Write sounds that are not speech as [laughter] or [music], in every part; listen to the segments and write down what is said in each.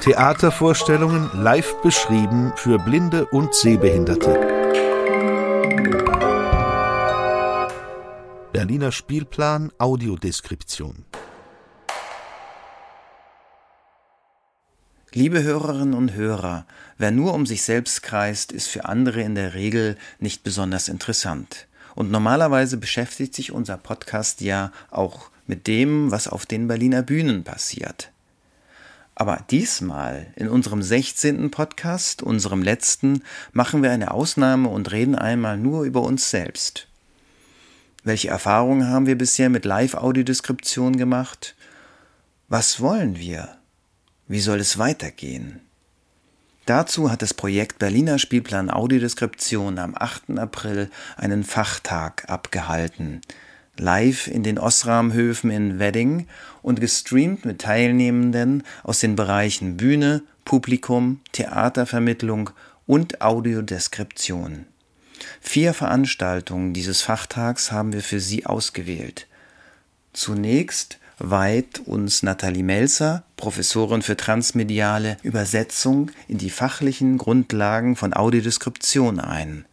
Theatervorstellungen live beschrieben für Blinde und Sehbehinderte. Berliner Spielplan Audiodeskription. Liebe Hörerinnen und Hörer, wer nur um sich selbst kreist, ist für andere in der Regel nicht besonders interessant. Und normalerweise beschäftigt sich unser Podcast ja auch mit dem, was auf den Berliner Bühnen passiert. Aber diesmal, in unserem 16. Podcast, unserem letzten, machen wir eine Ausnahme und reden einmal nur über uns selbst. Welche Erfahrungen haben wir bisher mit Live-Audiodeskription gemacht? Was wollen wir? Wie soll es weitergehen? Dazu hat das Projekt Berliner Spielplan Audiodeskription am 8. April einen Fachtag abgehalten, live in den Osramhöfen in Wedding und gestreamt mit Teilnehmenden aus den Bereichen Bühne, Publikum, Theatervermittlung und Audiodeskription. Vier Veranstaltungen dieses Fachtags haben wir für Sie ausgewählt. Zunächst weiht uns Nathalie Melzer, Professorin für transmediale Übersetzung, in die fachlichen Grundlagen von Audiodeskription ein.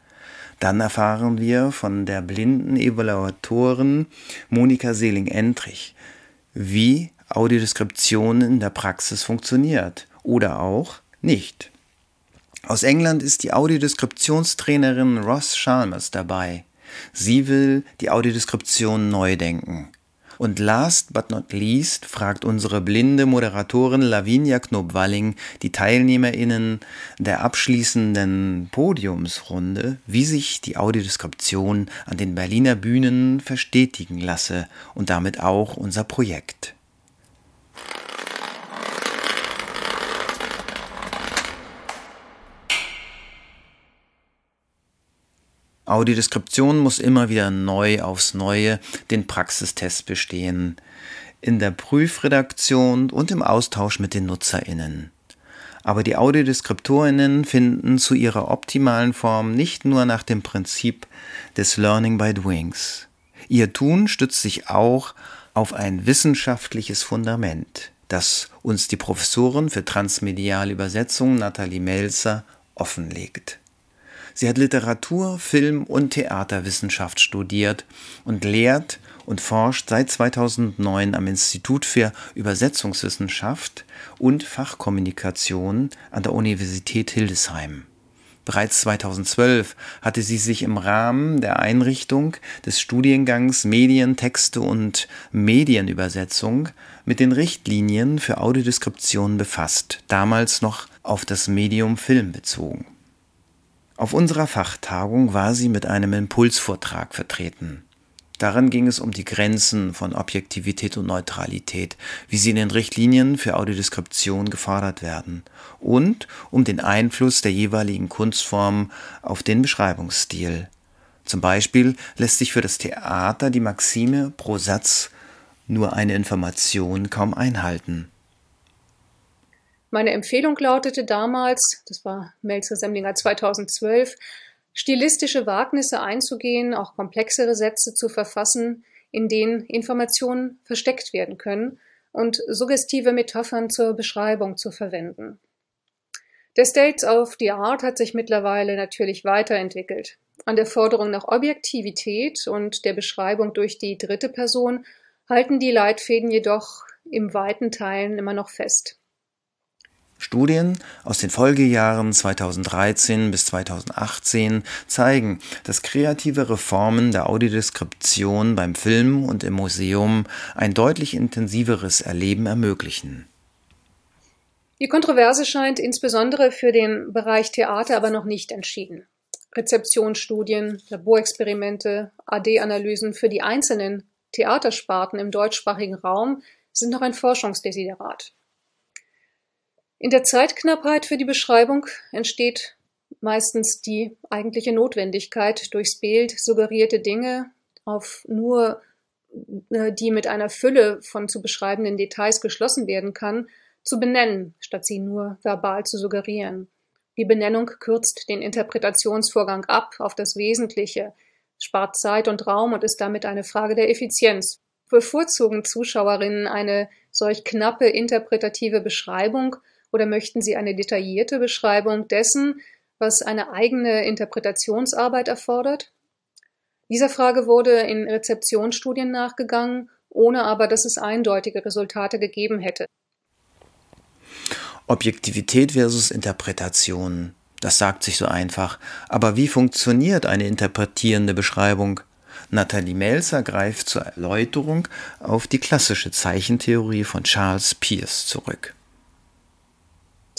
Dann erfahren wir von der blinden Evaluatorin Monika Seeling-Entrich, wie Audiodeskription in der Praxis funktioniert oder auch nicht. Aus England ist die Audiodeskriptionstrainerin Ross Chalmers dabei. Sie will die Audiodeskription neu denken. Und last but not least fragt unsere blinde Moderatorin Lavinia Knobwalling die TeilnehmerInnen der abschließenden Podiumsrunde, wie sich die Audiodeskription an den Berliner Bühnen verstetigen lasse und damit auch unser Projekt. Audiodeskription muss immer wieder neu aufs Neue den Praxistest bestehen, in der Prüfredaktion und im Austausch mit den NutzerInnen. Aber die AudiodeskriptorInnen finden zu ihrer optimalen Form nicht nur nach dem Prinzip des Learning by Doings. Ihr Tun stützt sich auch auf ein wissenschaftliches Fundament, das uns die Professorin für transmediale Übersetzung Nathalie Melzer offenlegt. Sie hat Literatur, Film und Theaterwissenschaft studiert und lehrt und forscht seit 2009 am Institut für Übersetzungswissenschaft und Fachkommunikation an der Universität Hildesheim. Bereits 2012 hatte sie sich im Rahmen der Einrichtung des Studiengangs Medien, Texte und Medienübersetzung mit den Richtlinien für Audiodeskription befasst, damals noch auf das Medium Film bezogen. Auf unserer Fachtagung war sie mit einem Impulsvortrag vertreten. Darin ging es um die Grenzen von Objektivität und Neutralität, wie sie in den Richtlinien für Audiodeskription gefordert werden, und um den Einfluss der jeweiligen Kunstform auf den Beschreibungsstil. Zum Beispiel lässt sich für das Theater die Maxime pro Satz nur eine Information kaum einhalten. Meine Empfehlung lautete damals, das war Melzer Semlinger 2012, stilistische Wagnisse einzugehen, auch komplexere Sätze zu verfassen, in denen Informationen versteckt werden können und suggestive Metaphern zur Beschreibung zu verwenden. Der State of the Art hat sich mittlerweile natürlich weiterentwickelt. An der Forderung nach Objektivität und der Beschreibung durch die dritte Person halten die Leitfäden jedoch im weiten Teilen immer noch fest. Studien aus den Folgejahren 2013 bis 2018 zeigen, dass kreative Reformen der Audiodeskription beim Film und im Museum ein deutlich intensiveres Erleben ermöglichen. Die Kontroverse scheint insbesondere für den Bereich Theater aber noch nicht entschieden. Rezeptionsstudien, Laborexperimente, AD-Analysen für die einzelnen Theatersparten im deutschsprachigen Raum sind noch ein Forschungsdesiderat. In der Zeitknappheit für die Beschreibung entsteht meistens die eigentliche Notwendigkeit, durchs Bild suggerierte Dinge auf nur äh, die mit einer Fülle von zu beschreibenden Details geschlossen werden kann, zu benennen, statt sie nur verbal zu suggerieren. Die Benennung kürzt den Interpretationsvorgang ab auf das Wesentliche, spart Zeit und Raum und ist damit eine Frage der Effizienz. Bevorzugen Zuschauerinnen eine solch knappe interpretative Beschreibung oder möchten sie eine detaillierte Beschreibung dessen, was eine eigene Interpretationsarbeit erfordert? Dieser Frage wurde in Rezeptionsstudien nachgegangen, ohne aber dass es eindeutige Resultate gegeben hätte. Objektivität versus Interpretation. Das sagt sich so einfach. Aber wie funktioniert eine interpretierende Beschreibung? Nathalie Melzer greift zur Erläuterung auf die klassische Zeichentheorie von Charles Peirce zurück.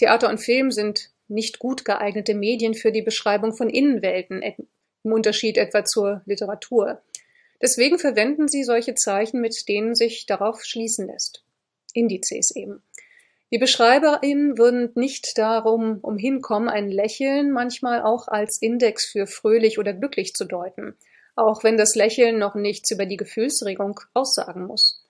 Theater und Film sind nicht gut geeignete Medien für die Beschreibung von Innenwelten, im Unterschied etwa zur Literatur. Deswegen verwenden sie solche Zeichen, mit denen sich darauf schließen lässt. Indizes eben. Die BeschreiberInnen würden nicht darum umhinkommen, ein Lächeln manchmal auch als Index für fröhlich oder glücklich zu deuten auch wenn das Lächeln noch nichts über die Gefühlsregung aussagen muss.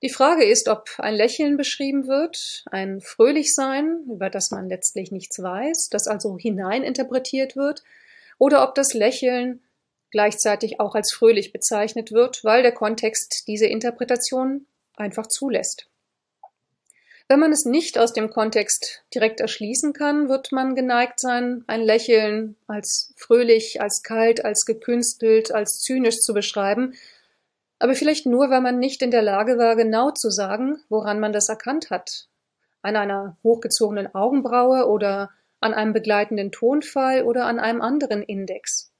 Die Frage ist, ob ein Lächeln beschrieben wird, ein Fröhlichsein, über das man letztlich nichts weiß, das also hineininterpretiert wird, oder ob das Lächeln gleichzeitig auch als fröhlich bezeichnet wird, weil der Kontext diese Interpretation einfach zulässt. Wenn man es nicht aus dem Kontext direkt erschließen kann, wird man geneigt sein, ein Lächeln als fröhlich, als kalt, als gekünstelt, als zynisch zu beschreiben, aber vielleicht nur, weil man nicht in der Lage war, genau zu sagen, woran man das erkannt hat. An einer hochgezogenen Augenbraue oder an einem begleitenden Tonfall oder an einem anderen Index.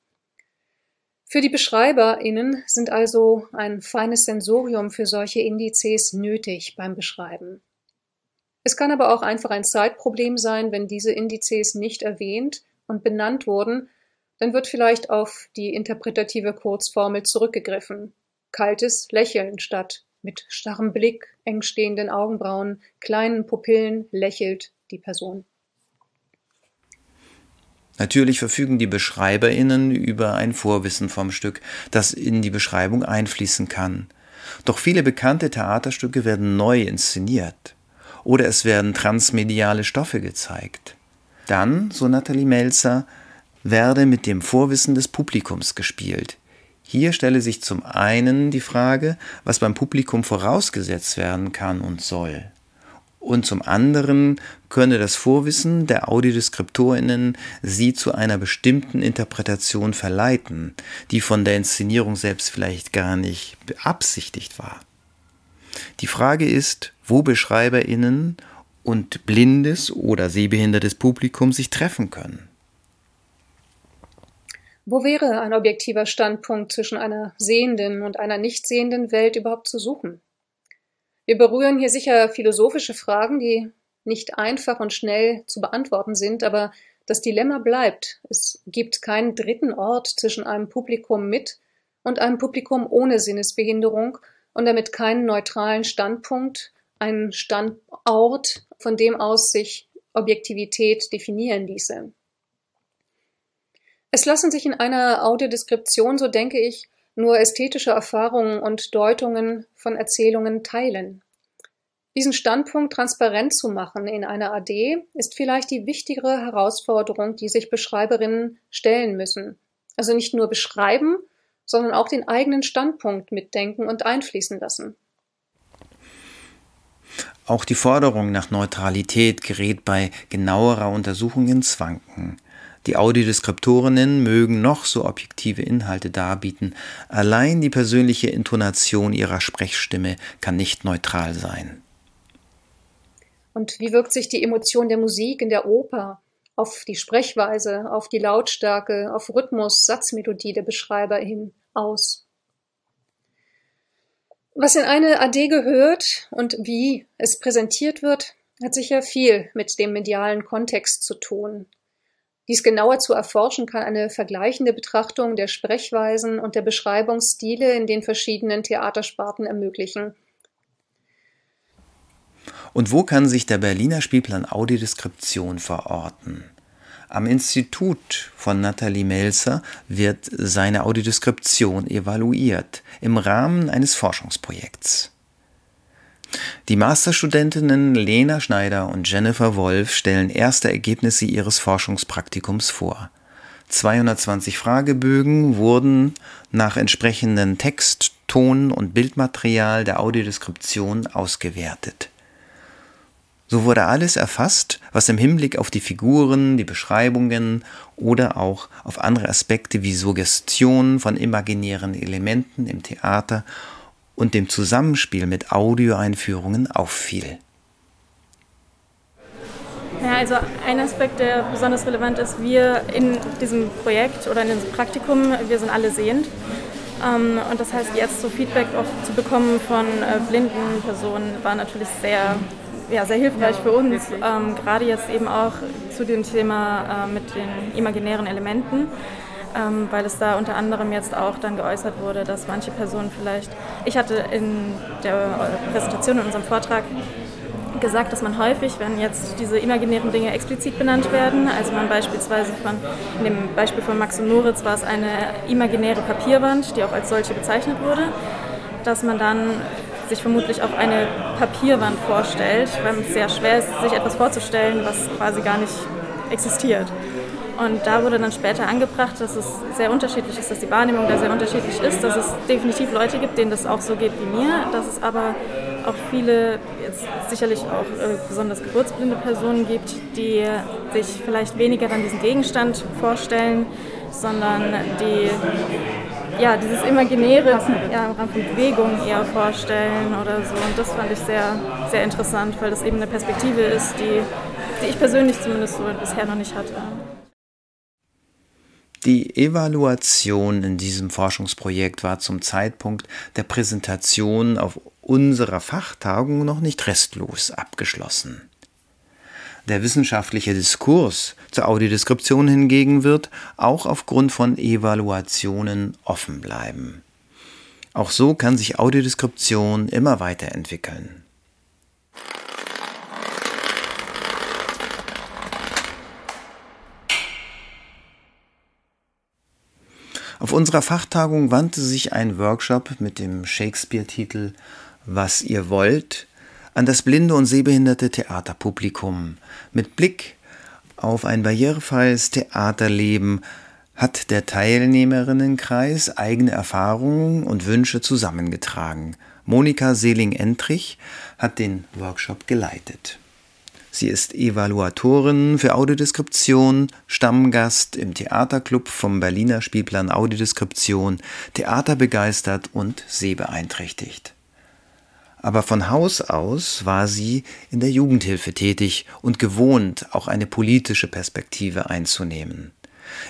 Für die BeschreiberInnen sind also ein feines Sensorium für solche Indizes nötig beim Beschreiben. Es kann aber auch einfach ein Zeitproblem sein, wenn diese Indizes nicht erwähnt und benannt wurden, dann wird vielleicht auf die interpretative Kurzformel zurückgegriffen. Kaltes Lächeln statt mit starrem Blick, eng stehenden Augenbrauen, kleinen Pupillen lächelt die Person. Natürlich verfügen die BeschreiberInnen über ein Vorwissen vom Stück, das in die Beschreibung einfließen kann. Doch viele bekannte Theaterstücke werden neu inszeniert oder es werden transmediale Stoffe gezeigt. Dann, so Nathalie Melzer, werde mit dem Vorwissen des Publikums gespielt. Hier stelle sich zum einen die Frage, was beim Publikum vorausgesetzt werden kann und soll. Und zum anderen könne das Vorwissen der Audiodeskriptorinnen sie zu einer bestimmten Interpretation verleiten, die von der Inszenierung selbst vielleicht gar nicht beabsichtigt war. Die Frage ist, wo BeschreiberInnen und blindes oder sehbehindertes Publikum sich treffen können. Wo wäre ein objektiver Standpunkt zwischen einer sehenden und einer nicht sehenden Welt überhaupt zu suchen? Wir berühren hier sicher philosophische Fragen, die nicht einfach und schnell zu beantworten sind, aber das Dilemma bleibt. Es gibt keinen dritten Ort zwischen einem Publikum mit und einem Publikum ohne Sinnesbehinderung und damit keinen neutralen Standpunkt, einen Standort, von dem aus sich Objektivität definieren ließe. Es lassen sich in einer Audiodeskription, so denke ich, nur ästhetische Erfahrungen und Deutungen von Erzählungen teilen. Diesen Standpunkt transparent zu machen in einer AD ist vielleicht die wichtigere Herausforderung, die sich Beschreiberinnen stellen müssen. Also nicht nur beschreiben, sondern auch den eigenen Standpunkt mitdenken und einfließen lassen. Auch die Forderung nach Neutralität gerät bei genauerer Untersuchung ins Wanken. Die Audiodeskriptorinnen mögen noch so objektive Inhalte darbieten, allein die persönliche Intonation ihrer Sprechstimme kann nicht neutral sein. Und wie wirkt sich die Emotion der Musik in der Oper auf die Sprechweise, auf die Lautstärke, auf Rhythmus, Satzmelodie der Beschreiber hin aus? Was in eine AD gehört und wie es präsentiert wird, hat sicher viel mit dem medialen Kontext zu tun. Dies genauer zu erforschen kann eine vergleichende Betrachtung der Sprechweisen und der Beschreibungsstile in den verschiedenen Theatersparten ermöglichen. Und wo kann sich der Berliner Spielplan Audiodeskription verorten? Am Institut von Nathalie Melzer wird seine Audiodeskription evaluiert im Rahmen eines Forschungsprojekts. Die Masterstudentinnen Lena Schneider und Jennifer Wolf stellen erste Ergebnisse ihres Forschungspraktikums vor. 220 Fragebögen wurden nach entsprechendem Text, Ton und Bildmaterial der Audiodeskription ausgewertet. So wurde alles erfasst, was im Hinblick auf die Figuren, die Beschreibungen oder auch auf andere Aspekte wie Suggestion von imaginären Elementen im Theater und dem Zusammenspiel mit Audioeinführungen auffiel. Ja, also ein Aspekt, der besonders relevant ist, wir in diesem Projekt oder in diesem Praktikum, wir sind alle sehend. Ähm, und das heißt, jetzt so Feedback auch zu bekommen von äh, blinden Personen war natürlich sehr ja, sehr hilfreich für uns, ähm, gerade jetzt eben auch zu dem Thema äh, mit den imaginären Elementen, ähm, weil es da unter anderem jetzt auch dann geäußert wurde, dass manche Personen vielleicht, ich hatte in der Präsentation in unserem Vortrag gesagt, dass man häufig, wenn jetzt diese imaginären Dinge explizit benannt werden, also man beispielsweise von, in dem Beispiel von Max und Moritz war es eine imaginäre Papierwand, die auch als solche bezeichnet wurde, dass man dann sich vermutlich auch eine Papierwand vorstellt, weil es sehr schwer ist, sich etwas vorzustellen, was quasi gar nicht existiert. Und da wurde dann später angebracht, dass es sehr unterschiedlich ist, dass die Wahrnehmung da sehr unterschiedlich ist, dass es definitiv Leute gibt, denen das auch so geht wie mir, dass es aber auch viele, jetzt sicherlich auch äh, besonders geburtsblinde Personen gibt, die sich vielleicht weniger dann diesen Gegenstand vorstellen, sondern die ja, dieses Imaginäre ja, im Rahmen von Bewegung eher vorstellen oder so. Und das fand ich sehr, sehr interessant, weil das eben eine Perspektive ist, die, die ich persönlich zumindest so bisher noch nicht hatte. Die Evaluation in diesem Forschungsprojekt war zum Zeitpunkt der Präsentation auf unserer Fachtagung noch nicht restlos abgeschlossen. Der wissenschaftliche Diskurs zur Audiodeskription hingegen wird auch aufgrund von Evaluationen offen bleiben. Auch so kann sich Audiodeskription immer weiterentwickeln. Auf unserer Fachtagung wandte sich ein Workshop mit dem Shakespeare-Titel Was ihr wollt an das blinde und sehbehinderte Theaterpublikum. Mit Blick auf ein barrierefreies Theaterleben hat der Teilnehmerinnenkreis eigene Erfahrungen und Wünsche zusammengetragen. Monika Seeling-Entrich hat den Workshop geleitet. Sie ist Evaluatorin für Audiodeskription, Stammgast im Theaterclub vom Berliner Spielplan Audiodeskription, theaterbegeistert und sehbeeinträchtigt aber von Haus aus war sie in der Jugendhilfe tätig und gewohnt, auch eine politische Perspektive einzunehmen.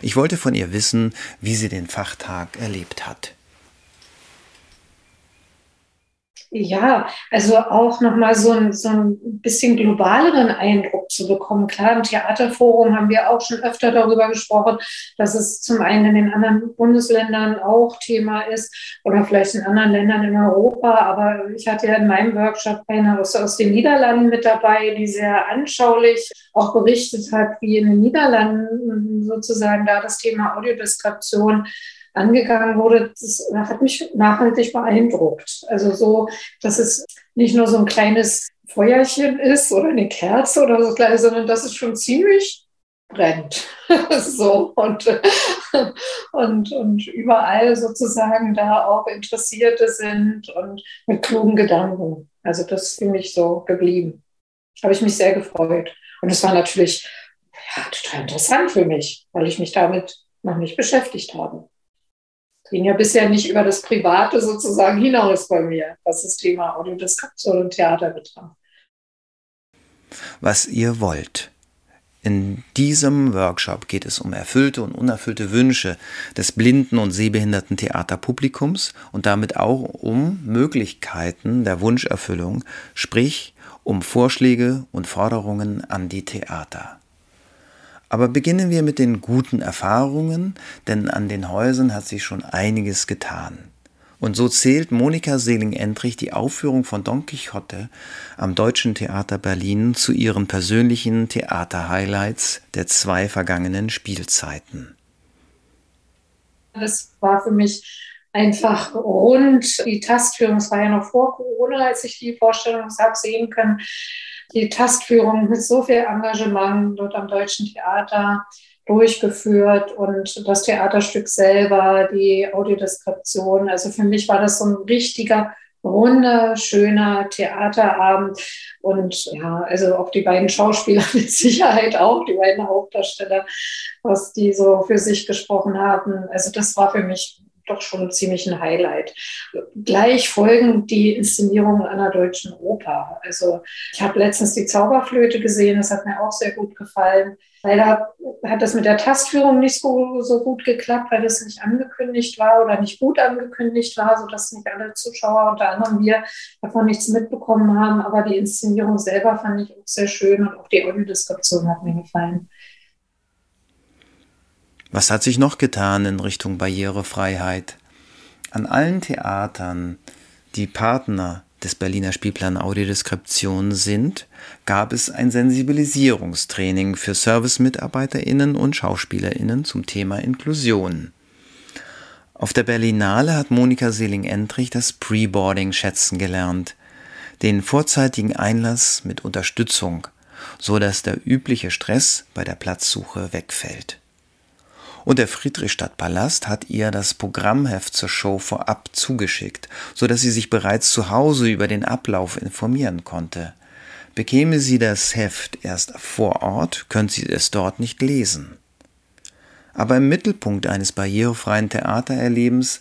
Ich wollte von ihr wissen, wie sie den Fachtag erlebt hat. Ja, also auch nochmal so ein, so ein bisschen globaleren Eindruck zu bekommen. Klar, im Theaterforum haben wir auch schon öfter darüber gesprochen, dass es zum einen in den anderen Bundesländern auch Thema ist oder vielleicht in anderen Ländern in Europa. Aber ich hatte ja in meinem Workshop eine aus, aus den Niederlanden mit dabei, die sehr anschaulich auch berichtet hat, wie in den Niederlanden sozusagen da das Thema Audiodeskription angegangen wurde, das hat mich nachhaltig beeindruckt. Also so, dass es nicht nur so ein kleines Feuerchen ist oder eine Kerze oder so sondern dass es schon ziemlich brennt. [laughs] so und, und, und überall sozusagen da auch Interessierte sind und mit klugen Gedanken. Also das ist für mich so geblieben. Habe ich mich sehr gefreut. Und es war natürlich ja, total interessant für mich, weil ich mich damit noch nicht beschäftigt habe ging ja bisher nicht über das Private sozusagen hinaus bei mir, was das Thema Audiodeskription und Theater betraf. Was ihr wollt. In diesem Workshop geht es um erfüllte und unerfüllte Wünsche des blinden und sehbehinderten Theaterpublikums und damit auch um Möglichkeiten der Wunscherfüllung, sprich um Vorschläge und Forderungen an die Theater. Aber beginnen wir mit den guten Erfahrungen, denn an den Häusern hat sich schon einiges getan. Und so zählt Monika Seeling-Endrich die Aufführung von Don Quixote am Deutschen Theater Berlin zu ihren persönlichen Theater-Highlights der zwei vergangenen Spielzeiten. Das war für mich einfach rund. Die Tastführung, es war ja noch vor Corona, als ich die Vorstellung habe sehen können die Tastführung mit so viel Engagement dort am Deutschen Theater durchgeführt und das Theaterstück selber, die Audiodeskription. Also für mich war das so ein richtiger wunderschöner Theaterabend. Und ja, also auch die beiden Schauspieler [laughs] mit Sicherheit auch, die beiden Hauptdarsteller, was die so für sich gesprochen haben. Also das war für mich doch schon ziemlich ein Highlight. Gleich folgen die Inszenierungen einer deutschen Oper. Also ich habe letztens die Zauberflöte gesehen, das hat mir auch sehr gut gefallen. Leider hat das mit der Tastführung nicht so, so gut geklappt, weil das nicht angekündigt war oder nicht gut angekündigt war, sodass nicht alle Zuschauer, unter anderem wir, davon nichts mitbekommen haben. Aber die Inszenierung selber fand ich auch sehr schön und auch die Audiodeskription hat mir gefallen. Was hat sich noch getan in Richtung Barrierefreiheit? An allen Theatern, die Partner des Berliner Spielplan Audiodeskription sind, gab es ein Sensibilisierungstraining für Service-MitarbeiterInnen und SchauspielerInnen zum Thema Inklusion. Auf der Berlinale hat Monika Seeling-Endrich das Preboarding schätzen gelernt, den vorzeitigen Einlass mit Unterstützung, so dass der übliche Stress bei der Platzsuche wegfällt und der Friedrichstadtpalast hat ihr das Programmheft zur Show vorab zugeschickt, so dass sie sich bereits zu Hause über den Ablauf informieren konnte. Bekäme sie das Heft erst vor Ort, könnte sie es dort nicht lesen. Aber im Mittelpunkt eines barrierefreien Theatererlebens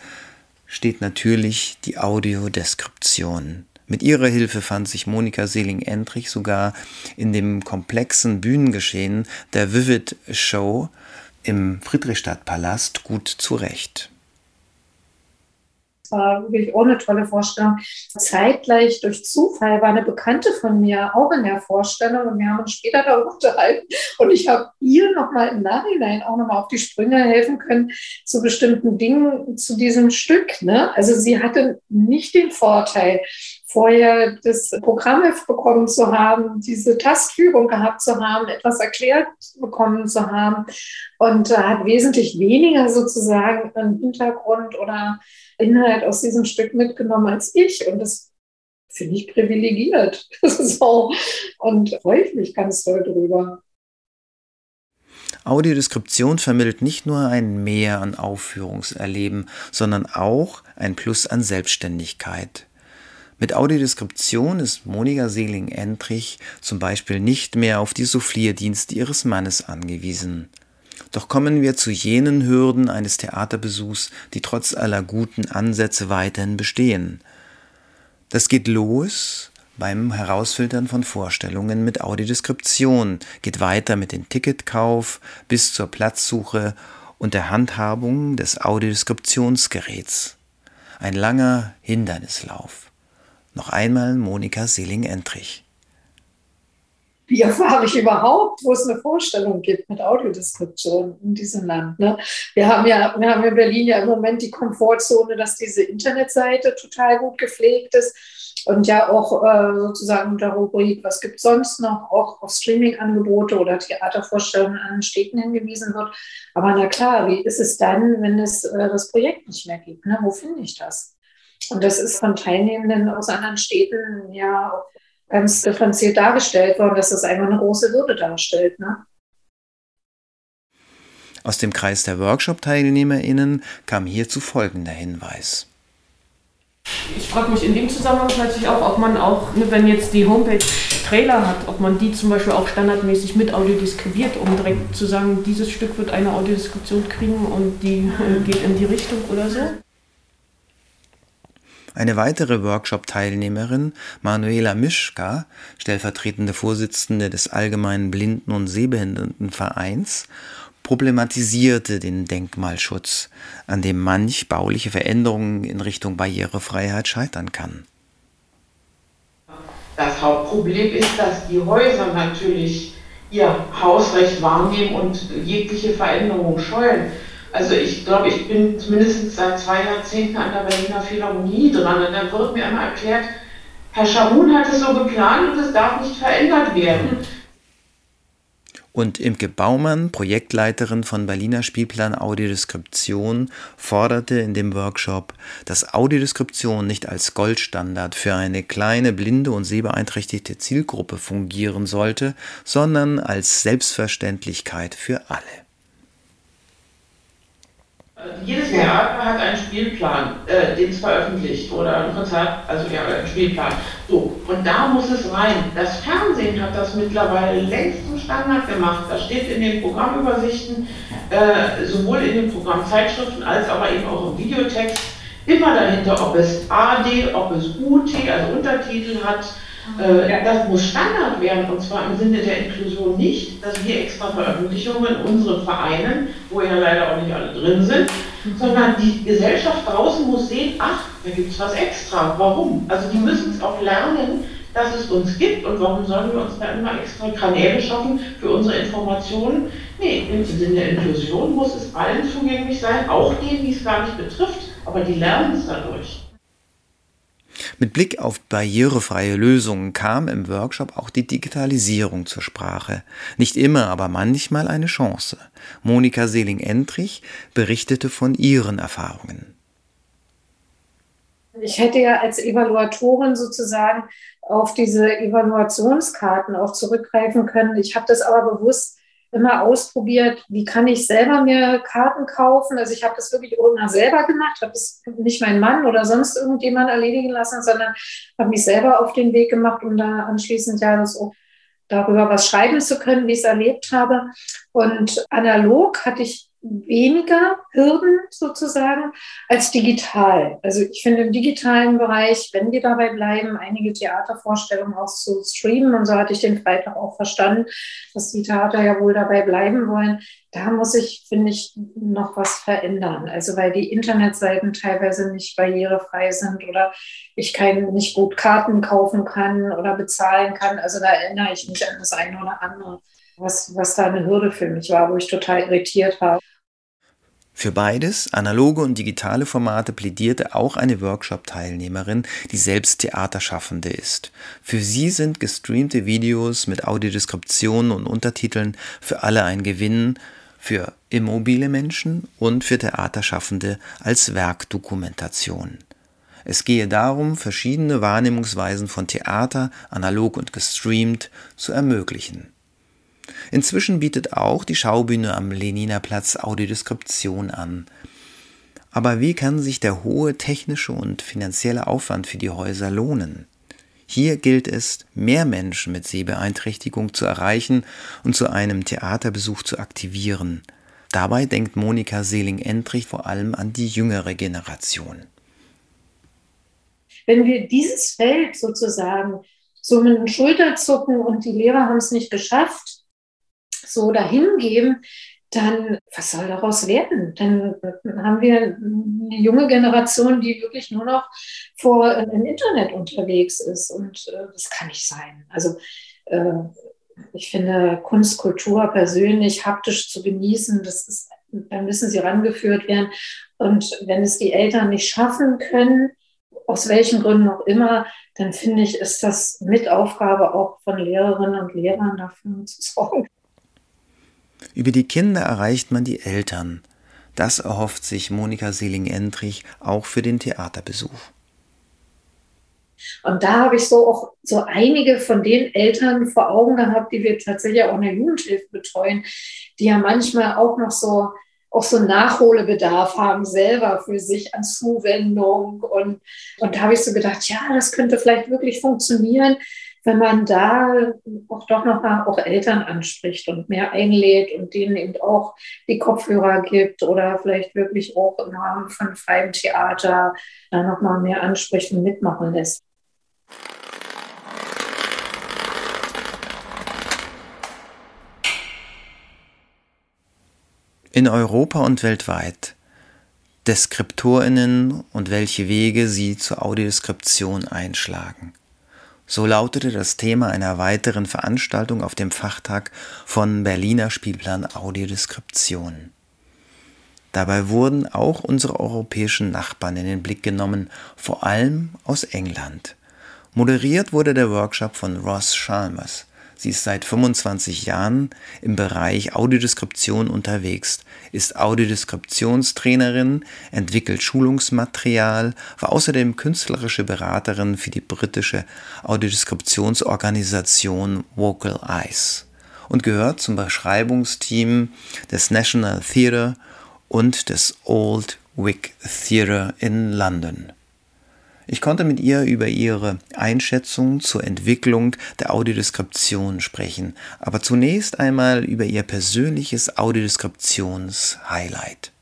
steht natürlich die Audiodeskription. Mit ihrer Hilfe fand sich Monika Seeling-Endrich sogar in dem komplexen Bühnengeschehen der Vivid Show im Friedrichstadtpalast gut zurecht. Es war wirklich auch eine tolle Vorstellung. Zeitgleich durch Zufall war eine Bekannte von mir auch in der Vorstellung und wir haben uns später darüber unterhalten. Und ich habe ihr nochmal im Nachhinein auch nochmal auf die Sprünge helfen können zu bestimmten Dingen zu diesem Stück. Ne? Also sie hatte nicht den Vorteil, vorher das Programmheft bekommen zu haben, diese Tastführung gehabt zu haben, etwas erklärt bekommen zu haben und äh, hat wesentlich weniger sozusagen einen Hintergrund oder Inhalt aus diesem Stück mitgenommen als ich. Und das finde ich privilegiert. [laughs] so. Und freue ich mich ganz doll drüber. Audiodeskription vermittelt nicht nur ein Mehr an Aufführungserleben, sondern auch ein Plus an Selbstständigkeit. Mit Audiodeskription ist Monika Seeling-Entrich zum Beispiel nicht mehr auf die Soufflierdienste ihres Mannes angewiesen. Doch kommen wir zu jenen Hürden eines Theaterbesuchs, die trotz aller guten Ansätze weiterhin bestehen. Das geht los beim Herausfiltern von Vorstellungen mit Audiodeskription, geht weiter mit dem Ticketkauf bis zur Platzsuche und der Handhabung des Audiodeskriptionsgeräts. Ein langer Hindernislauf. Noch einmal Monika Seeling-Entrich. Wie erfahre ich überhaupt, wo es eine Vorstellung gibt mit Audiodeskription in diesem Land? Ne? Wir, haben ja, wir haben in Berlin ja im Moment die Komfortzone, dass diese Internetseite total gut gepflegt ist und ja auch äh, sozusagen unter Rubrik, was gibt es sonst noch, auch auf Streaming-Angebote oder Theatervorstellungen an Städten hingewiesen wird. Aber na klar, wie ist es dann, wenn es äh, das Projekt nicht mehr gibt? Ne? Wo finde ich das? Und das ist von Teilnehmenden aus anderen Städten ja ganz differenziert dargestellt worden, dass das einfach eine große Würde darstellt. Ne? Aus dem Kreis der Workshop-TeilnehmerInnen kam hierzu folgender Hinweis. Ich frage mich in dem Zusammenhang natürlich auch, ob man auch, ne, wenn jetzt die Homepage Trailer hat, ob man die zum Beispiel auch standardmäßig mit audiodeskribiert, um direkt zu sagen, dieses Stück wird eine Audiodeskription kriegen und die äh, geht in die Richtung oder so. Eine weitere Workshop-Teilnehmerin, Manuela Mischka, stellvertretende Vorsitzende des Allgemeinen Blinden- und Sehbehindertenvereins, problematisierte den Denkmalschutz, an dem manch bauliche Veränderungen in Richtung Barrierefreiheit scheitern kann. Das Hauptproblem ist, dass die Häuser natürlich ihr Hausrecht wahrnehmen und jegliche Veränderung scheuen. Also ich glaube, ich bin zumindest seit zwei Jahrzehnten an der Berliner Philharmonie dran und dann wird mir immer erklärt, Herr Schamun hat es so geplant und es darf nicht verändert werden. Und Imke Baumann, Projektleiterin von Berliner Spielplan Audiodeskription, forderte in dem Workshop, dass Audiodeskription nicht als Goldstandard für eine kleine blinde und sehbeeinträchtigte Zielgruppe fungieren sollte, sondern als Selbstverständlichkeit für alle. Jedes Theater hat einen Spielplan, äh, den es veröffentlicht oder ein Konzert, also ja, einen Spielplan. So, und da muss es rein. Das Fernsehen hat das mittlerweile längst zum Standard gemacht. Das steht in den Programmübersichten, äh, sowohl in den Programmzeitschriften als aber eben auch im Videotext, immer dahinter, ob es AD, ob es UT, also Untertitel hat, äh, das muss Standard werden und zwar im Sinne der Inklusion nicht, dass wir extra Veröffentlichungen in unseren Vereinen, wo ja leider auch nicht alle drin sind, sondern die Gesellschaft draußen muss sehen, ach, da gibt es was extra. Warum? Also die müssen es auch lernen, dass es uns gibt und warum sollen wir uns da immer extra Kanäle schaffen für unsere Informationen? Nee, im Sinne der Inklusion muss es allen zugänglich sein, auch denen, die es gar nicht betrifft, aber die lernen es dadurch. Mit Blick auf barrierefreie Lösungen kam im Workshop auch die Digitalisierung zur Sprache. Nicht immer, aber manchmal eine Chance. Monika Seeling-Entrich berichtete von ihren Erfahrungen. Ich hätte ja als Evaluatorin sozusagen auf diese Evaluationskarten auch zurückgreifen können. Ich habe das aber bewusst immer ausprobiert, wie kann ich selber mir Karten kaufen. Also ich habe das wirklich immer selber gemacht, habe es nicht mein Mann oder sonst irgendjemand erledigen lassen, sondern habe mich selber auf den Weg gemacht, um da anschließend ja das darüber was schreiben zu können, wie ich es erlebt habe. Und analog hatte ich weniger Hürden sozusagen als digital. Also ich finde im digitalen Bereich, wenn wir dabei bleiben, einige Theatervorstellungen auch zu streamen, und so hatte ich den Freitag auch verstanden, dass die Theater ja wohl dabei bleiben wollen, da muss ich, finde ich, noch was verändern. Also weil die Internetseiten teilweise nicht barrierefrei sind oder ich kein, nicht gut Karten kaufen kann oder bezahlen kann. Also da erinnere ich mich an das eine oder andere was, was da eine Hürde für mich war, wo ich total irritiert habe. Für beides, analoge und digitale Formate, plädierte auch eine Workshop-Teilnehmerin, die selbst Theaterschaffende ist. Für sie sind gestreamte Videos mit Audiodeskriptionen und Untertiteln für alle ein Gewinn, für immobile Menschen und für Theaterschaffende als Werkdokumentation. Es gehe darum, verschiedene Wahrnehmungsweisen von Theater, analog und gestreamt, zu ermöglichen. Inzwischen bietet auch die Schaubühne am Leninerplatz Audiodeskription an. Aber wie kann sich der hohe technische und finanzielle Aufwand für die Häuser lohnen? Hier gilt es, mehr Menschen mit Sehbeeinträchtigung zu erreichen und zu einem Theaterbesuch zu aktivieren. Dabei denkt Monika Seeling-Entrich vor allem an die jüngere Generation. Wenn wir dieses Feld sozusagen so mit den Schulterzucken und die Lehrer haben es nicht geschafft, so dahingeben, dann was soll daraus werden? Dann haben wir eine junge Generation, die wirklich nur noch vor äh, im Internet unterwegs ist. Und äh, das kann nicht sein. Also äh, ich finde Kunst, Kultur persönlich haptisch zu genießen, das ist, da müssen sie rangeführt werden. Und wenn es die Eltern nicht schaffen können, aus welchen Gründen auch immer, dann finde ich, ist das mit Aufgabe auch von Lehrerinnen und Lehrern dafür zu sorgen, über die Kinder erreicht man die Eltern. Das erhofft sich Monika Seeling-Endrich auch für den Theaterbesuch. Und da habe ich so auch so einige von den Eltern vor Augen gehabt, die wir tatsächlich auch in der Jugendhilfe betreuen, die ja manchmal auch noch so auch so Nachholbedarf haben selber für sich an Zuwendung. Und, und da habe ich so gedacht, ja, das könnte vielleicht wirklich funktionieren, wenn man da auch doch noch mal auch Eltern anspricht und mehr einlädt und denen eben auch die Kopfhörer gibt oder vielleicht wirklich auch im Rahmen von freiem Theater da noch mal mehr anspricht und mitmachen lässt. In Europa und weltweit Deskriptorinnen und welche Wege sie zur Audiodeskription einschlagen. So lautete das Thema einer weiteren Veranstaltung auf dem Fachtag von Berliner Spielplan Audiodeskription. Dabei wurden auch unsere europäischen Nachbarn in den Blick genommen, vor allem aus England. Moderiert wurde der Workshop von Ross Chalmers, Sie ist seit 25 Jahren im Bereich Audiodeskription unterwegs, ist Audiodeskriptionstrainerin, entwickelt Schulungsmaterial, war außerdem künstlerische Beraterin für die britische Audiodeskriptionsorganisation Vocal Eyes und gehört zum Beschreibungsteam des National Theatre und des Old Wick Theatre in London. Ich konnte mit ihr über ihre Einschätzung zur Entwicklung der Audiodeskription sprechen, aber zunächst einmal über ihr persönliches Audiodeskriptions-Highlight.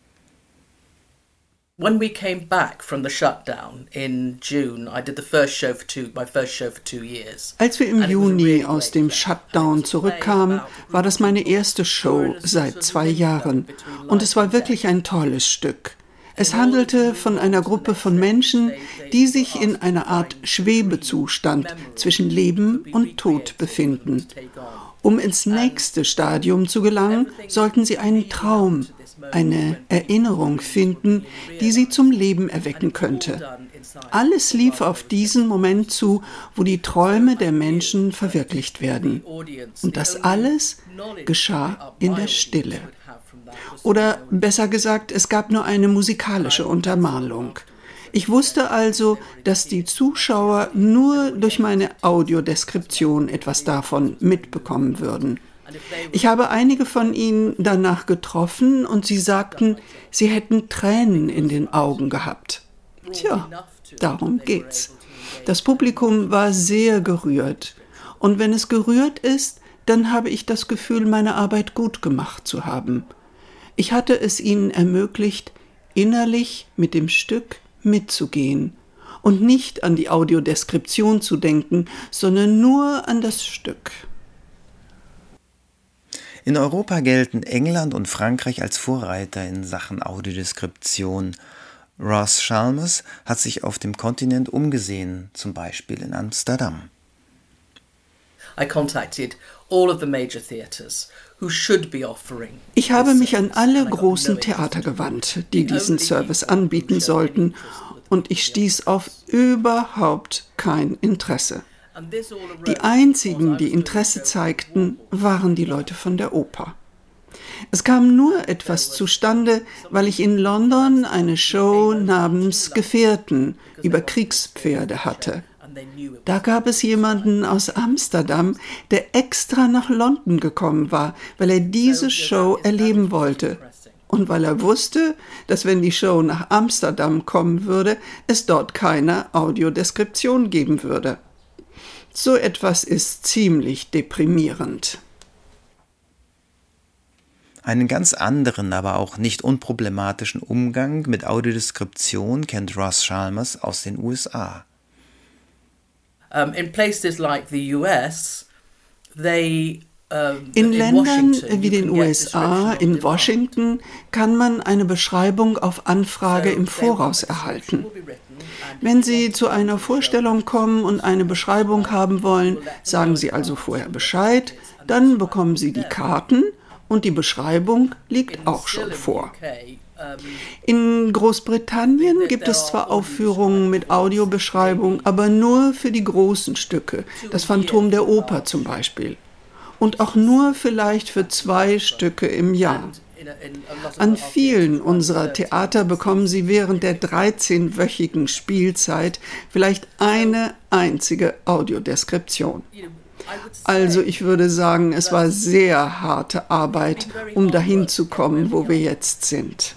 When we came back from the shutdown in June, I did the first show for two, my first show for two years. Als wir im Juni aus dem Shutdown zurückkamen, war das meine erste Show seit zwei Jahren. Und es war wirklich ein tolles Stück. Es handelte von einer Gruppe von Menschen, die sich in einer Art Schwebezustand zwischen Leben und Tod befinden. Um ins nächste Stadium zu gelangen, sollten sie einen Traum, eine Erinnerung finden, die sie zum Leben erwecken könnte. Alles lief auf diesen Moment zu, wo die Träume der Menschen verwirklicht werden. Und das alles geschah in der Stille. Oder besser gesagt, es gab nur eine musikalische Untermalung. Ich wusste also, dass die Zuschauer nur durch meine Audiodeskription etwas davon mitbekommen würden. Ich habe einige von ihnen danach getroffen und sie sagten, sie hätten Tränen in den Augen gehabt. Tja, darum geht's. Das Publikum war sehr gerührt. Und wenn es gerührt ist, dann habe ich das Gefühl, meine Arbeit gut gemacht zu haben. Ich hatte es ihnen ermöglicht, innerlich mit dem Stück mitzugehen und nicht an die Audiodeskription zu denken, sondern nur an das Stück. In Europa gelten England und Frankreich als Vorreiter in Sachen Audiodeskription. Ross Chalmers hat sich auf dem Kontinent umgesehen, zum Beispiel in Amsterdam. I contacted all of the major theatres ich habe mich an alle großen Theater gewandt, die diesen Service anbieten sollten, und ich stieß auf überhaupt kein Interesse. Die einzigen, die Interesse zeigten, waren die Leute von der Oper. Es kam nur etwas zustande, weil ich in London eine Show namens Gefährten über Kriegspferde hatte. Da gab es jemanden aus Amsterdam, der extra nach London gekommen war, weil er diese Show erleben wollte. Und weil er wusste, dass wenn die Show nach Amsterdam kommen würde, es dort keine Audiodeskription geben würde. So etwas ist ziemlich deprimierend. Einen ganz anderen, aber auch nicht unproblematischen Umgang mit Audiodeskription kennt Ross Chalmers aus den USA. Um, in places like the US, they in Ländern wie den USA, in Washington, kann man eine Beschreibung auf Anfrage im Voraus erhalten. Wenn Sie zu einer Vorstellung kommen und eine Beschreibung haben wollen, sagen Sie also vorher Bescheid, dann bekommen Sie die Karten und die Beschreibung liegt auch schon vor. In Großbritannien gibt es zwar Aufführungen mit Audiobeschreibung, aber nur für die großen Stücke, das Phantom der Oper zum Beispiel. Und auch nur vielleicht für zwei Stücke im Jahr. An vielen unserer Theater bekommen Sie während der 13-wöchigen Spielzeit vielleicht eine einzige Audiodeskription. Also ich würde sagen, es war sehr harte Arbeit, um dahin zu kommen, wo wir jetzt sind.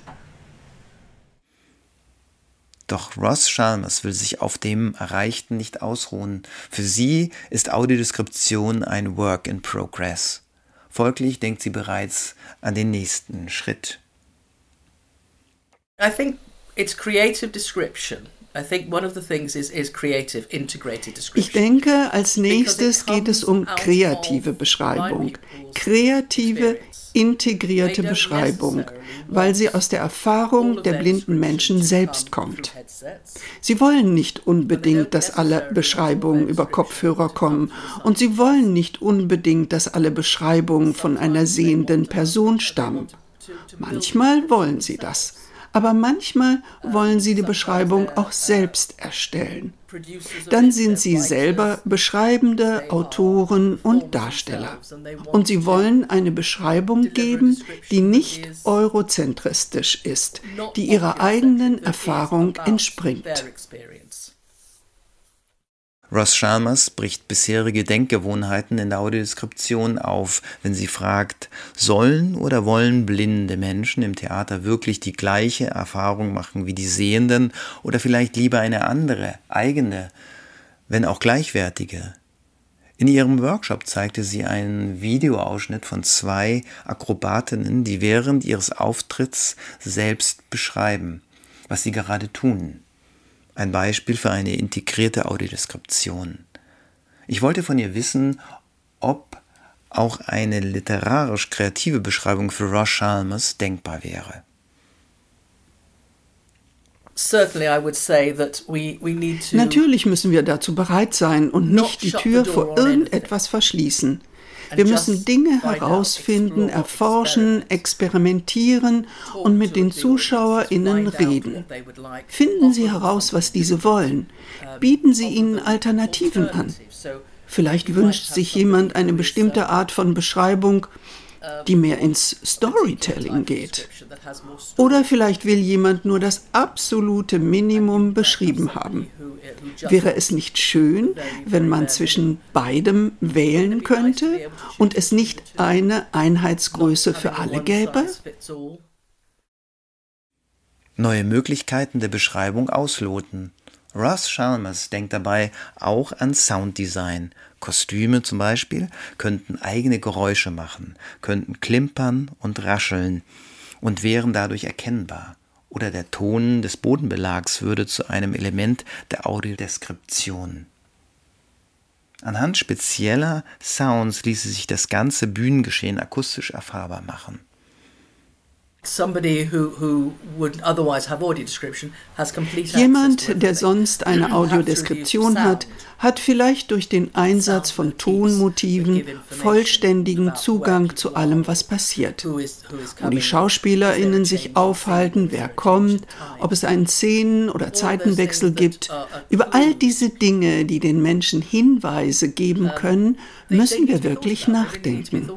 Doch Ross Chalmers will sich auf dem Erreichten nicht ausruhen. Für sie ist Audiodeskription ein Work in Progress. Folglich denkt sie bereits an den nächsten Schritt. I think it's creative description. Ich denke, als nächstes geht es um kreative Beschreibung. Kreative, integrierte Beschreibung, weil sie aus der Erfahrung der blinden Menschen selbst kommt. Sie wollen nicht unbedingt, dass alle Beschreibungen über Kopfhörer kommen. und sie wollen nicht unbedingt, dass alle Beschreibungen von einer sehenden Person stammen. Manchmal wollen sie das aber manchmal wollen sie die Beschreibung auch selbst erstellen. Dann sind sie selber beschreibende Autoren und Darsteller. Und sie wollen eine Beschreibung geben, die nicht eurozentristisch ist, die ihrer eigenen Erfahrung entspringt. Ross Chalmers bricht bisherige Denkgewohnheiten in der Audiodeskription auf, wenn sie fragt, sollen oder wollen blinde Menschen im Theater wirklich die gleiche Erfahrung machen wie die Sehenden oder vielleicht lieber eine andere, eigene, wenn auch gleichwertige? In ihrem Workshop zeigte sie einen Videoausschnitt von zwei Akrobatinnen, die während ihres Auftritts selbst beschreiben, was sie gerade tun. Ein Beispiel für eine integrierte Audiodeskription. Ich wollte von ihr wissen, ob auch eine literarisch-kreative Beschreibung für Ross Chalmers denkbar wäre. Natürlich müssen wir dazu bereit sein und nicht die Tür vor irgendetwas verschließen. Wir müssen Dinge herausfinden, erforschen, experimentieren und mit den ZuschauerInnen reden. Finden Sie heraus, was diese wollen. Bieten Sie ihnen Alternativen an. Vielleicht wünscht sich jemand eine bestimmte Art von Beschreibung, die mehr ins Storytelling geht. Oder vielleicht will jemand nur das absolute Minimum beschrieben haben. Wäre es nicht schön, wenn man zwischen beidem wählen könnte und es nicht eine Einheitsgröße für alle gäbe? Neue Möglichkeiten der Beschreibung ausloten. Ross Chalmers denkt dabei auch an Sounddesign. Kostüme zum Beispiel könnten eigene Geräusche machen, könnten klimpern und rascheln und wären dadurch erkennbar. Oder der Ton des Bodenbelags würde zu einem Element der Audiodeskription. Anhand spezieller Sounds ließe sich das ganze Bühnengeschehen akustisch erfahrbar machen. Jemand, der sonst eine [clears throat] Audiodeskription hat, hat vielleicht durch den Einsatz von Tonmotiven vollständigen Zugang zu allem, was passiert. Wo die SchauspielerInnen sich aufhalten, wer kommt, ob es einen Szenen- oder Zeitenwechsel gibt. Über all diese Dinge, die den Menschen Hinweise geben können, müssen wir wirklich nachdenken.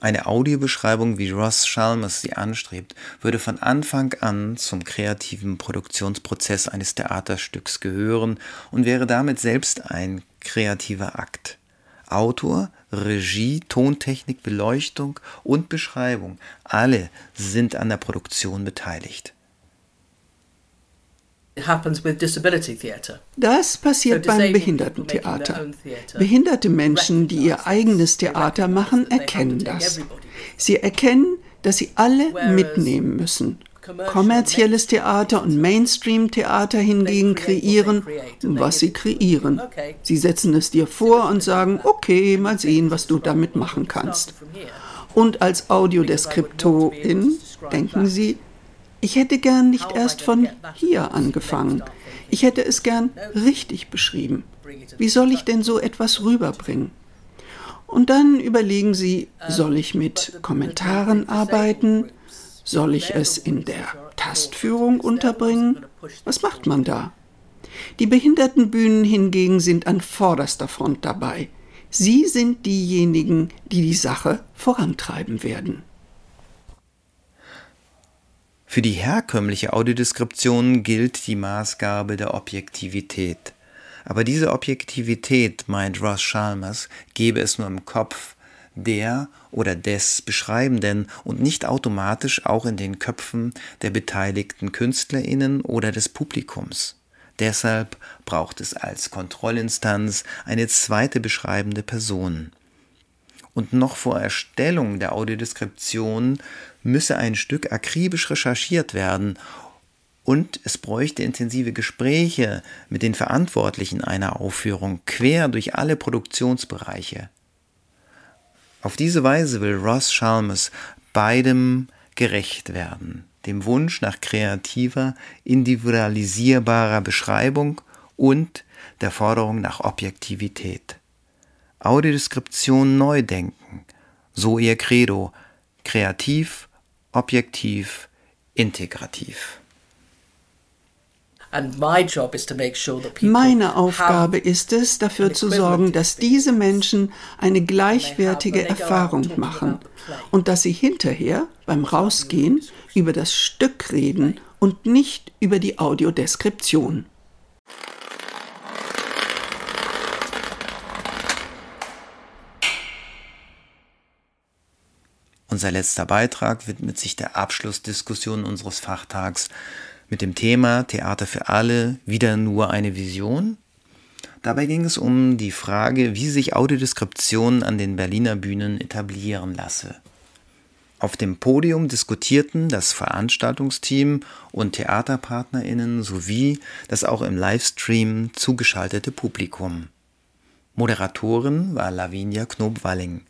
Eine Audiobeschreibung, wie Ross Chalmers sie anstrebt, würde von Anfang an zum kreativen Produktionsprozess eines Theaterstücks gehören und wäre damit selbst ein kreativer Akt. Autor, Regie, Tontechnik, Beleuchtung und Beschreibung, alle sind an der Produktion beteiligt. Das passiert beim Behindertentheater. Behinderte Menschen, die ihr eigenes Theater machen, erkennen das. Sie erkennen, dass sie alle mitnehmen müssen. Kommerzielles Theater und Mainstream-Theater hingegen kreieren, was sie kreieren. Sie setzen es dir vor und sagen, okay, mal sehen, was du damit machen kannst. Und als Audiodeskriptorin denken sie, ich hätte gern nicht erst von hier angefangen. Ich hätte es gern richtig beschrieben. Wie soll ich denn so etwas rüberbringen? Und dann überlegen Sie, soll ich mit Kommentaren arbeiten? Soll ich es in der Tastführung unterbringen? Was macht man da? Die Behindertenbühnen hingegen sind an vorderster Front dabei. Sie sind diejenigen, die die Sache vorantreiben werden. Für die herkömmliche Audiodeskription gilt die Maßgabe der Objektivität. Aber diese Objektivität, meint Ross Chalmers, gebe es nur im Kopf der oder des Beschreibenden und nicht automatisch auch in den Köpfen der beteiligten Künstlerinnen oder des Publikums. Deshalb braucht es als Kontrollinstanz eine zweite beschreibende Person und noch vor Erstellung der Audiodeskription müsse ein Stück akribisch recherchiert werden und es bräuchte intensive Gespräche mit den Verantwortlichen einer Aufführung quer durch alle Produktionsbereiche. Auf diese Weise will Ross Chalmers beidem gerecht werden, dem Wunsch nach kreativer, individualisierbarer Beschreibung und der Forderung nach Objektivität. Audiodeskription neu denken. So ihr Credo. Kreativ, objektiv, integrativ. Meine Aufgabe ist es, dafür zu sorgen, dass diese Menschen eine gleichwertige Erfahrung machen und dass sie hinterher beim Rausgehen über das Stück reden und nicht über die Audiodeskription. Unser letzter Beitrag widmet sich der Abschlussdiskussion unseres Fachtags mit dem Thema Theater für alle, wieder nur eine Vision. Dabei ging es um die Frage, wie sich Audiodeskription an den Berliner Bühnen etablieren lasse. Auf dem Podium diskutierten das Veranstaltungsteam und Theaterpartnerinnen sowie das auch im Livestream zugeschaltete Publikum. Moderatorin war Lavinia Knobwalling.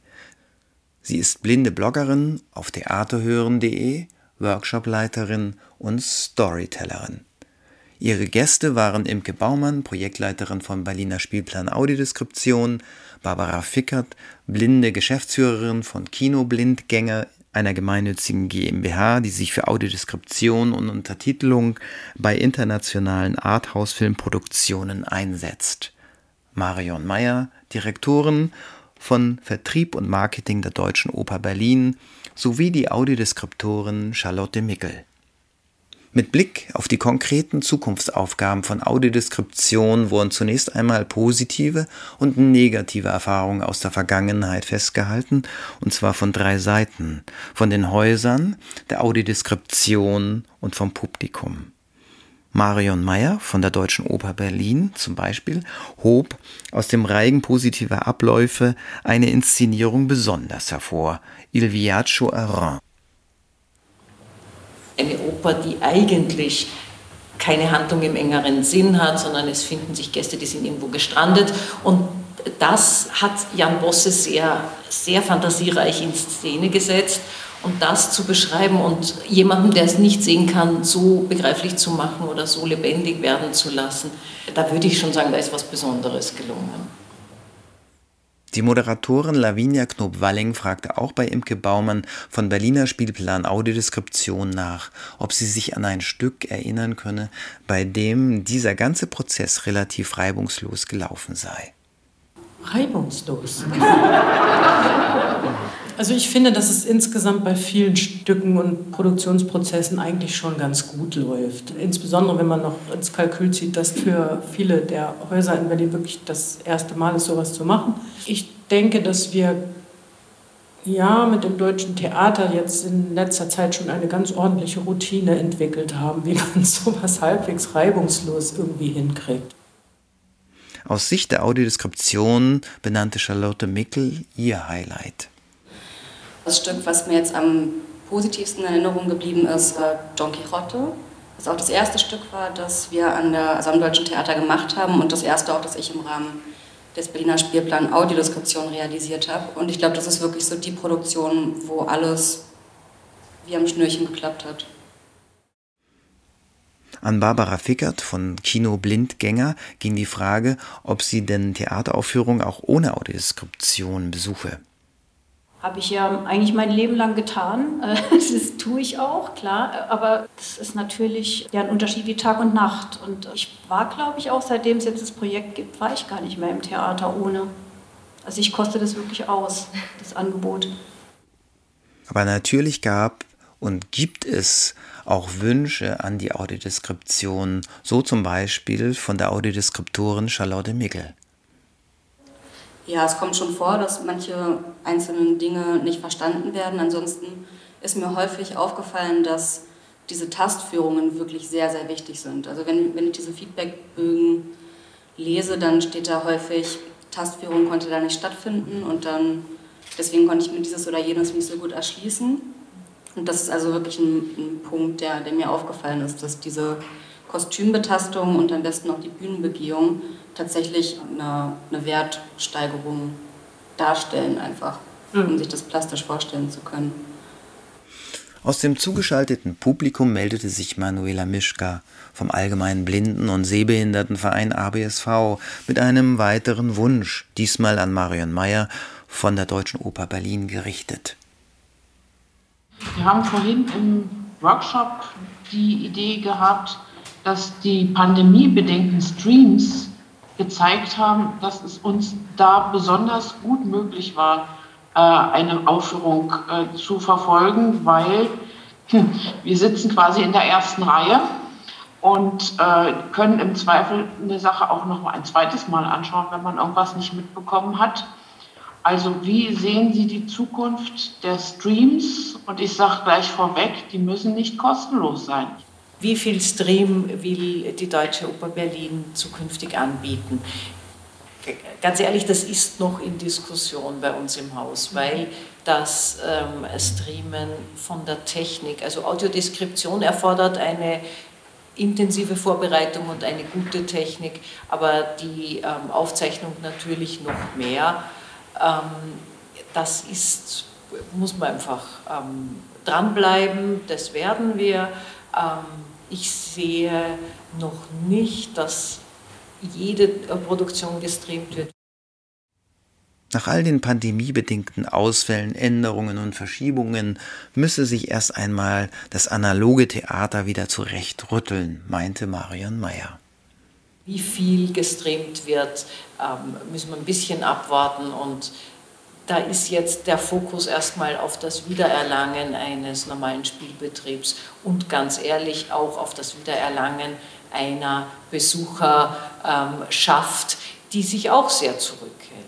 Sie ist blinde Bloggerin auf theaterhören.de, Workshopleiterin und Storytellerin. Ihre Gäste waren Imke Baumann, Projektleiterin vom Berliner Spielplan Audiodeskription, Barbara Fickert, blinde Geschäftsführerin von Kinoblindgänger, einer gemeinnützigen GmbH, die sich für Audiodeskription und Untertitelung bei internationalen Arthouse-Filmproduktionen einsetzt. Marion Meyer, Direktorin von Vertrieb und Marketing der Deutschen Oper Berlin, sowie die Audiodeskriptorin Charlotte Mickel. Mit Blick auf die konkreten Zukunftsaufgaben von Audiodeskription wurden zunächst einmal positive und negative Erfahrungen aus der Vergangenheit festgehalten, und zwar von drei Seiten, von den Häusern, der Audiodeskription und vom Publikum. Marion Meyer von der Deutschen Oper Berlin zum Beispiel hob aus dem Reigen positiver Abläufe eine Inszenierung besonders hervor, Il Viaggio a Reims. Eine Oper, die eigentlich keine Handlung im engeren Sinn hat, sondern es finden sich Gäste, die sind irgendwo gestrandet. Und das hat Jan Bosse sehr, sehr fantasiereich in Szene gesetzt und das zu beschreiben und jemandem, der es nicht sehen kann, so begreiflich zu machen oder so lebendig werden zu lassen, da würde ich schon sagen, da ist was Besonderes gelungen. Die Moderatorin Lavinia Knob-Walling fragte auch bei Imke Baumann von Berliner Spielplan Audiodeskription nach, ob sie sich an ein Stück erinnern könne, bei dem dieser ganze Prozess relativ reibungslos gelaufen sei. Reibungslos. [laughs] Also ich finde, dass es insgesamt bei vielen Stücken und Produktionsprozessen eigentlich schon ganz gut läuft. Insbesondere wenn man noch ins Kalkül zieht, dass für viele der Häuser in Berlin wirklich das erste Mal ist, sowas zu machen. Ich denke, dass wir ja mit dem deutschen Theater jetzt in letzter Zeit schon eine ganz ordentliche Routine entwickelt haben, wie man [laughs] sowas halbwegs reibungslos irgendwie hinkriegt. Aus Sicht der Audiodeskription benannte Charlotte Mickel ihr Highlight. Das Stück, was mir jetzt am positivsten in Erinnerung geblieben ist, war Don Quixote. Das auch das erste Stück war, das wir an der, also am Deutschen Theater gemacht haben und das erste auch, das ich im Rahmen des Berliner Spielplan Audiodeskription realisiert habe. Und ich glaube, das ist wirklich so die Produktion, wo alles wie am Schnürchen geklappt hat. An Barbara Fickert von Kino Blindgänger ging die Frage, ob sie denn Theateraufführungen auch ohne Audiodeskription besuche. Habe ich ja eigentlich mein Leben lang getan. [laughs] Das tue ich auch, klar. Aber es ist natürlich ja ein Unterschied wie Tag und Nacht. Und ich war, glaube ich, auch seitdem es jetzt das Projekt gibt, war ich gar nicht mehr im Theater ohne. Also ich koste das wirklich aus, das Angebot. Aber natürlich gab und gibt es auch Wünsche an die Audiodeskription, so zum Beispiel von der Audiodeskriptorin Charlotte Mickel. Ja, es kommt schon vor, dass manche einzelnen Dinge nicht verstanden werden. Ansonsten ist mir häufig aufgefallen, dass diese Tastführungen wirklich sehr, sehr wichtig sind. Also wenn, wenn ich diese Feedbackbögen lese, dann steht da häufig, Tastführung konnte da nicht stattfinden und dann, deswegen konnte ich mir dieses oder jenes nicht so gut erschließen. Und das ist also wirklich ein, ein Punkt, der, der mir aufgefallen ist, dass diese Kostümbetastung und am besten auch die Bühnenbegehung tatsächlich eine, eine Wertsteigerung darstellen, einfach, mhm. um sich das plastisch vorstellen zu können. Aus dem zugeschalteten Publikum meldete sich Manuela Mischka vom Allgemeinen Blinden- und Sehbehindertenverein ABSV mit einem weiteren Wunsch, diesmal an Marion Meyer von der Deutschen Oper Berlin gerichtet. Wir haben vorhin im Workshop die Idee gehabt, dass die pandemiebedingten Streams gezeigt haben, dass es uns da besonders gut möglich war, äh, eine Aufführung äh, zu verfolgen, weil hm, wir sitzen quasi in der ersten Reihe und äh, können im Zweifel eine Sache auch noch mal ein zweites Mal anschauen, wenn man irgendwas nicht mitbekommen hat. Also wie sehen Sie die Zukunft der Streams? Und ich sage gleich vorweg, die müssen nicht kostenlos sein. Wie viel Stream will die Deutsche Oper Berlin zukünftig anbieten? Ganz ehrlich, das ist noch in Diskussion bei uns im Haus, weil das ähm, Streamen von der Technik, also Audiodeskription erfordert eine intensive Vorbereitung und eine gute Technik, aber die ähm, Aufzeichnung natürlich noch mehr. Ähm, das ist, muss man einfach ähm, dranbleiben, das werden wir. Ähm, ich sehe noch nicht, dass jede Produktion gestreamt wird. Nach all den pandemiebedingten Ausfällen, Änderungen und Verschiebungen müsse sich erst einmal das analoge Theater wieder zurechtrütteln, meinte Marion Mayer. Wie viel gestreamt wird, ähm, müssen wir ein bisschen abwarten und da ist jetzt der Fokus erstmal auf das Wiedererlangen eines normalen Spielbetriebs und ganz ehrlich auch auf das Wiedererlangen einer Besucherschaft, die sich auch sehr zurückhält.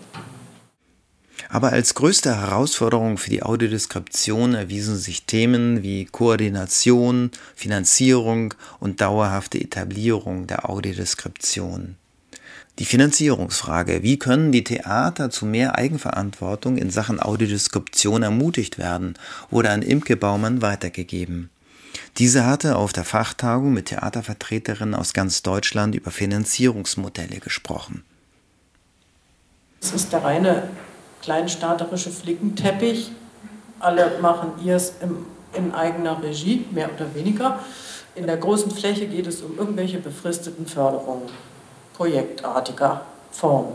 Aber als größte Herausforderung für die Audiodeskription erwiesen sich Themen wie Koordination, Finanzierung und dauerhafte Etablierung der Audiodeskription. Die Finanzierungsfrage, wie können die Theater zu mehr Eigenverantwortung in Sachen Audiodeskription ermutigt werden, wurde an Imke Baumann weitergegeben. Diese hatte auf der Fachtagung mit Theatervertreterinnen aus ganz Deutschland über Finanzierungsmodelle gesprochen. Es ist der reine kleinstaaterische Flickenteppich. Alle machen ihrs in eigener Regie, mehr oder weniger. In der großen Fläche geht es um irgendwelche befristeten Förderungen, projektartiger Form.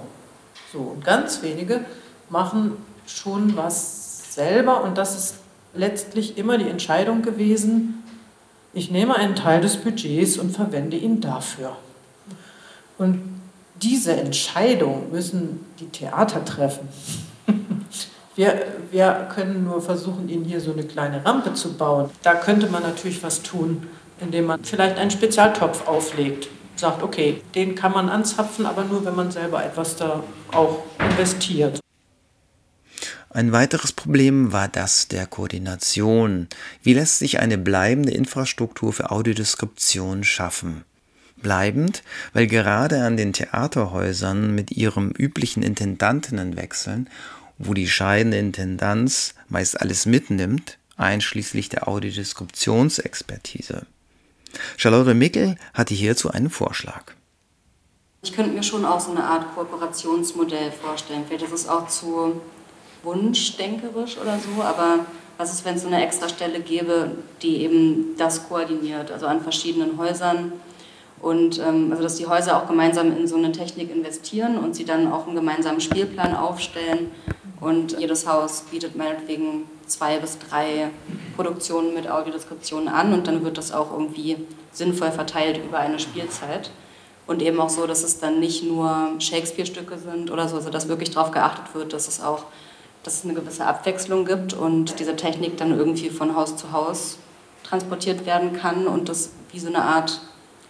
So, und ganz wenige machen schon was selber und das ist letztlich immer die Entscheidung gewesen, ich nehme einen Teil des Budgets und verwende ihn dafür. Und diese Entscheidung müssen die Theater treffen. [laughs] Wir, wir können nur versuchen, ihnen hier so eine kleine Rampe zu bauen. Da könnte man natürlich was tun, indem man vielleicht einen Spezialtopf auflegt. Sagt, okay, den kann man anzapfen, aber nur, wenn man selber etwas da auch investiert. Ein weiteres Problem war das der Koordination. Wie lässt sich eine bleibende Infrastruktur für Audiodeskription schaffen? Bleibend, weil gerade an den Theaterhäusern mit ihrem üblichen Intendantinnenwechseln wo die scheidende Intendanz meist alles mitnimmt, einschließlich der Audiodeskriptionsexpertise. Charlotte Mickel hatte hierzu einen Vorschlag. Ich könnte mir schon auch so eine Art Kooperationsmodell vorstellen. Vielleicht ist es auch zu wunschdenkerisch oder so, aber was ist, wenn es so eine extra Stelle gäbe, die eben das koordiniert, also an verschiedenen Häusern und ähm, also dass die Häuser auch gemeinsam in so eine Technik investieren und sie dann auch einen gemeinsamen Spielplan aufstellen und jedes Haus bietet meinetwegen zwei bis drei Produktionen mit Audiodeskriptionen an und dann wird das auch irgendwie sinnvoll verteilt über eine Spielzeit. Und eben auch so, dass es dann nicht nur Shakespeare-Stücke sind oder so, also dass wirklich darauf geachtet wird, dass es auch dass es eine gewisse Abwechslung gibt und diese Technik dann irgendwie von Haus zu Haus transportiert werden kann und das wie so eine Art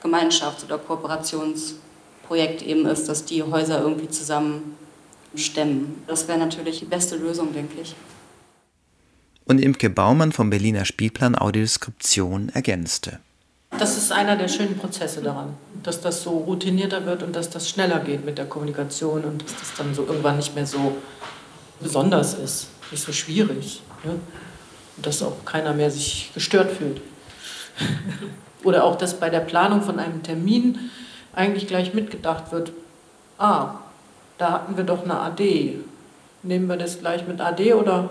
Gemeinschafts- oder Kooperationsprojekt eben ist, dass die Häuser irgendwie zusammen stemmen. Das wäre natürlich die beste Lösung, denke ich. Und Imke Baumann vom Berliner Spielplan Audiodeskription ergänzte. Das ist einer der schönen Prozesse daran, dass das so routinierter wird und dass das schneller geht mit der Kommunikation und dass das dann so irgendwann nicht mehr so besonders ist, nicht so schwierig. Ne? Und dass auch keiner mehr sich gestört fühlt. [laughs] Oder auch, dass bei der Planung von einem Termin eigentlich gleich mitgedacht wird, ah, da hatten wir doch eine AD. Nehmen wir das gleich mit AD oder?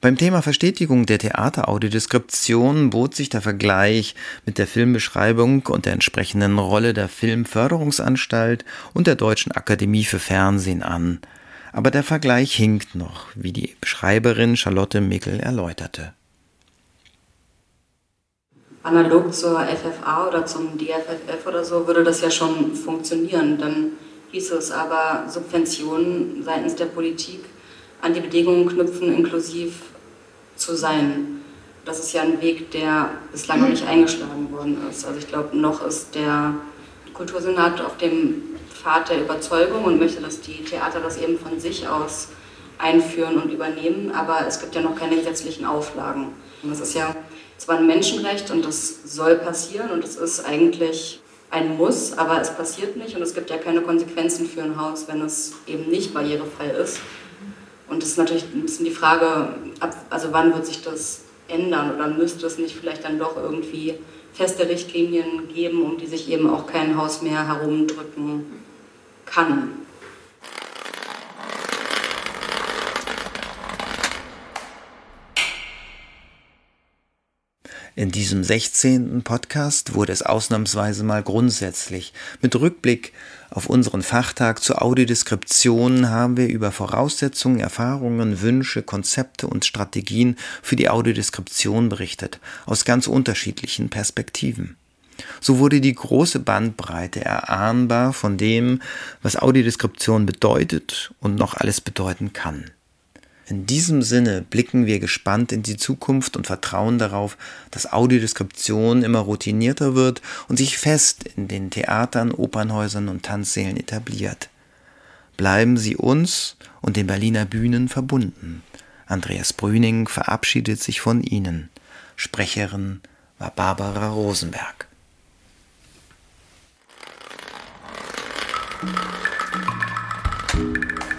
Beim Thema Verstetigung der Theateraudiodeskription bot sich der Vergleich mit der Filmbeschreibung und der entsprechenden Rolle der Filmförderungsanstalt und der Deutschen Akademie für Fernsehen an. Aber der Vergleich hinkt noch, wie die Beschreiberin Charlotte Mickel erläuterte. Analog zur FFA oder zum DFFF oder so würde das ja schon funktionieren. Dann hieß es aber Subventionen seitens der Politik an die Bedingungen knüpfen, inklusiv zu sein. Das ist ja ein Weg, der bislang noch nicht eingeschlagen worden ist. Also ich glaube, noch ist der Kultursenat auf dem Pfad der Überzeugung und möchte, dass die Theater das eben von sich aus einführen und übernehmen, aber es gibt ja noch keine gesetzlichen Auflagen. Und das ist ja zwar ein Menschenrecht und das soll passieren und es ist eigentlich ein Muss, aber es passiert nicht und es gibt ja keine Konsequenzen für ein Haus, wenn es eben nicht barrierefrei ist. Und das ist natürlich ein bisschen die Frage, also wann wird sich das ändern oder müsste es nicht vielleicht dann doch irgendwie feste Richtlinien geben, um die sich eben auch kein Haus mehr herumdrücken kann. In diesem 16. Podcast wurde es ausnahmsweise mal grundsätzlich. Mit Rückblick auf unseren Fachtag zur Audiodeskription haben wir über Voraussetzungen, Erfahrungen, Wünsche, Konzepte und Strategien für die Audiodeskription berichtet, aus ganz unterschiedlichen Perspektiven. So wurde die große Bandbreite erahnbar von dem, was Audiodeskription bedeutet und noch alles bedeuten kann. In diesem Sinne blicken wir gespannt in die Zukunft und vertrauen darauf, dass Audiodeskription immer routinierter wird und sich fest in den Theatern, Opernhäusern und Tanzsälen etabliert. Bleiben Sie uns und den Berliner Bühnen verbunden. Andreas Brüning verabschiedet sich von Ihnen. Sprecherin war Barbara Rosenberg.